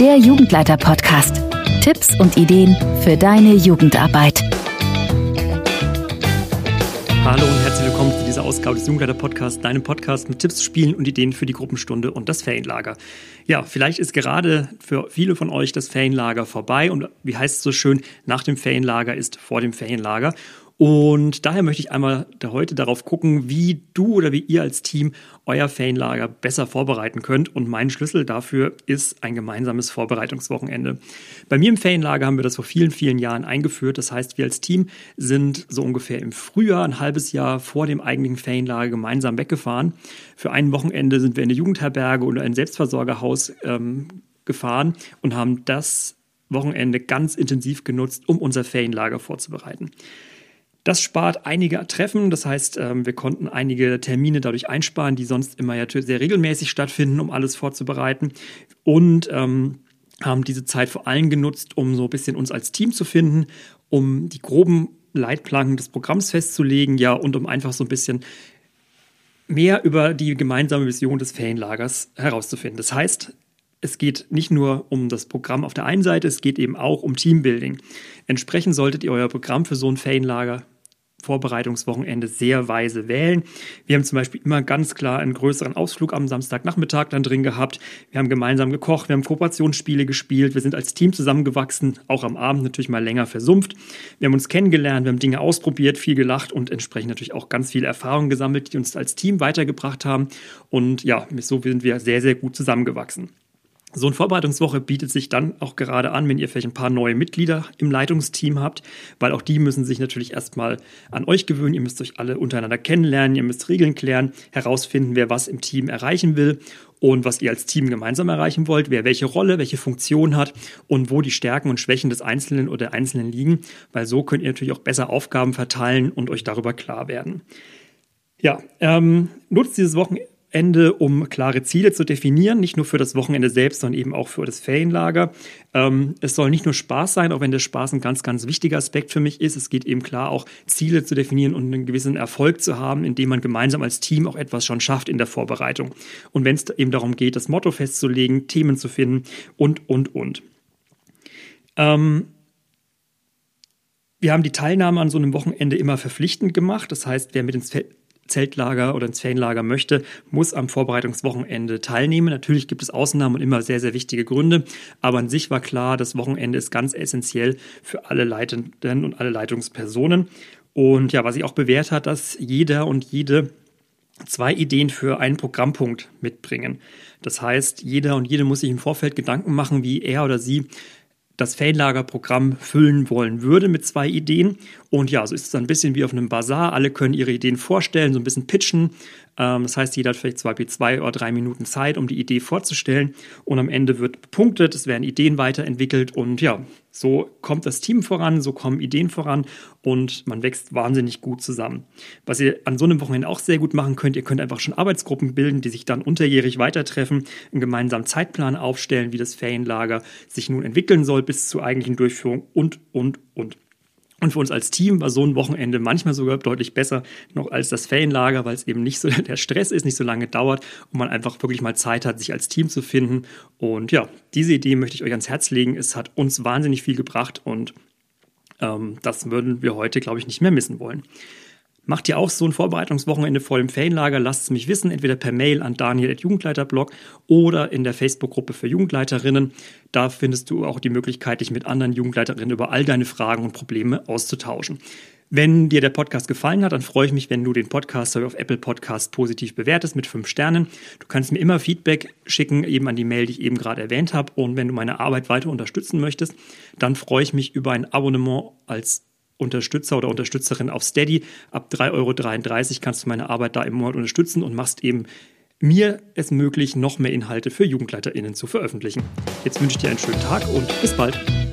der Jugendleiter-Podcast. Tipps und Ideen für deine Jugendarbeit. Hallo und herzlich willkommen zu dieser Ausgabe des Jugendleiter-Podcasts, deinem Podcast mit Tipps, Spielen und Ideen für die Gruppenstunde und das Ferienlager. Ja, vielleicht ist gerade für viele von euch das Ferienlager vorbei und wie heißt es so schön, nach dem Ferienlager ist vor dem Ferienlager. Und daher möchte ich einmal heute darauf gucken, wie du oder wie ihr als Team euer Ferienlager besser vorbereiten könnt. Und mein Schlüssel dafür ist ein gemeinsames Vorbereitungswochenende. Bei mir im Ferienlager haben wir das vor vielen, vielen Jahren eingeführt. Das heißt, wir als Team sind so ungefähr im Frühjahr, ein halbes Jahr vor dem eigentlichen Ferienlager gemeinsam weggefahren. Für ein Wochenende sind wir in eine Jugendherberge oder ein Selbstversorgerhaus ähm, gefahren und haben das Wochenende ganz intensiv genutzt, um unser Ferienlager vorzubereiten. Das spart einige Treffen, das heißt, ähm, wir konnten einige Termine dadurch einsparen, die sonst immer ja sehr regelmäßig stattfinden, um alles vorzubereiten. Und ähm, haben diese Zeit vor allem genutzt, um so ein bisschen uns als Team zu finden, um die groben Leitplanken des Programms festzulegen, ja, und um einfach so ein bisschen mehr über die gemeinsame Vision des Ferienlagers herauszufinden. Das heißt, es geht nicht nur um das Programm auf der einen Seite, es geht eben auch um Teambuilding. Entsprechend solltet ihr euer Programm für so ein Ferienlager Vorbereitungswochenende sehr weise wählen. Wir haben zum Beispiel immer ganz klar einen größeren Ausflug am Samstagnachmittag dann drin gehabt. Wir haben gemeinsam gekocht, wir haben Kooperationsspiele gespielt, wir sind als Team zusammengewachsen, auch am Abend natürlich mal länger versumpft. Wir haben uns kennengelernt, wir haben Dinge ausprobiert, viel gelacht und entsprechend natürlich auch ganz viele Erfahrungen gesammelt, die uns als Team weitergebracht haben. Und ja, so sind wir sehr, sehr gut zusammengewachsen. So eine Vorbereitungswoche bietet sich dann auch gerade an, wenn ihr vielleicht ein paar neue Mitglieder im Leitungsteam habt, weil auch die müssen sich natürlich erstmal an euch gewöhnen. Ihr müsst euch alle untereinander kennenlernen, ihr müsst Regeln klären, herausfinden, wer was im Team erreichen will und was ihr als Team gemeinsam erreichen wollt, wer welche Rolle, welche Funktion hat und wo die Stärken und Schwächen des Einzelnen oder der Einzelnen liegen, weil so könnt ihr natürlich auch besser Aufgaben verteilen und euch darüber klar werden. Ja, ähm, nutzt dieses Wochenende Ende, um klare Ziele zu definieren, nicht nur für das Wochenende selbst, sondern eben auch für das Ferienlager. Ähm, es soll nicht nur Spaß sein, auch wenn der Spaß ein ganz, ganz wichtiger Aspekt für mich ist. Es geht eben klar auch Ziele zu definieren und einen gewissen Erfolg zu haben, indem man gemeinsam als Team auch etwas schon schafft in der Vorbereitung. Und wenn es eben darum geht, das Motto festzulegen, Themen zu finden und, und, und. Ähm, wir haben die Teilnahme an so einem Wochenende immer verpflichtend gemacht. Das heißt, wer mit ins Zeltlager oder ins Ferienlager möchte, muss am Vorbereitungswochenende teilnehmen. Natürlich gibt es Ausnahmen und immer sehr, sehr wichtige Gründe, aber an sich war klar, das Wochenende ist ganz essentiell für alle Leitenden und alle Leitungspersonen. Und ja, was sich auch bewährt hat, dass jeder und jede zwei Ideen für einen Programmpunkt mitbringen. Das heißt, jeder und jede muss sich im Vorfeld Gedanken machen, wie er oder sie das Ferienlagerprogramm füllen wollen würde mit zwei Ideen. Und ja, so ist es ein bisschen wie auf einem Bazar. Alle können ihre Ideen vorstellen, so ein bisschen pitchen. Ähm, das heißt, jeder hat vielleicht zwei, zwei oder drei Minuten Zeit, um die Idee vorzustellen. Und am Ende wird bepunktet, es werden Ideen weiterentwickelt. Und ja, so kommt das Team voran, so kommen Ideen voran und man wächst wahnsinnig gut zusammen. Was ihr an so einem Wochenende auch sehr gut machen könnt, ihr könnt einfach schon Arbeitsgruppen bilden, die sich dann unterjährig weitertreffen, einen gemeinsamen Zeitplan aufstellen, wie das Ferienlager sich nun entwickeln soll bis zur eigentlichen Durchführung und, und, und. Und für uns als Team war so ein Wochenende manchmal sogar deutlich besser noch als das Ferienlager, weil es eben nicht so der Stress ist, nicht so lange dauert und man einfach wirklich mal Zeit hat, sich als Team zu finden. Und ja, diese Idee möchte ich euch ans Herz legen. Es hat uns wahnsinnig viel gebracht und ähm, das würden wir heute, glaube ich, nicht mehr missen wollen. Macht ihr auch so ein Vorbereitungswochenende vor dem Ferienlager? Lasst es mich wissen, entweder per Mail an daniel.jugendleiterblog oder in der Facebook-Gruppe für Jugendleiterinnen. Da findest du auch die Möglichkeit, dich mit anderen Jugendleiterinnen über all deine Fragen und Probleme auszutauschen. Wenn dir der Podcast gefallen hat, dann freue ich mich, wenn du den Podcast auf Apple Podcast positiv bewertest mit fünf Sternen. Du kannst mir immer Feedback schicken, eben an die Mail, die ich eben gerade erwähnt habe. Und wenn du meine Arbeit weiter unterstützen möchtest, dann freue ich mich über ein Abonnement als Unterstützer oder Unterstützerin auf Steady. Ab 3,33 Euro kannst du meine Arbeit da im Monat unterstützen und machst eben mir es möglich, noch mehr Inhalte für JugendleiterInnen zu veröffentlichen. Jetzt wünsche ich dir einen schönen Tag und bis bald.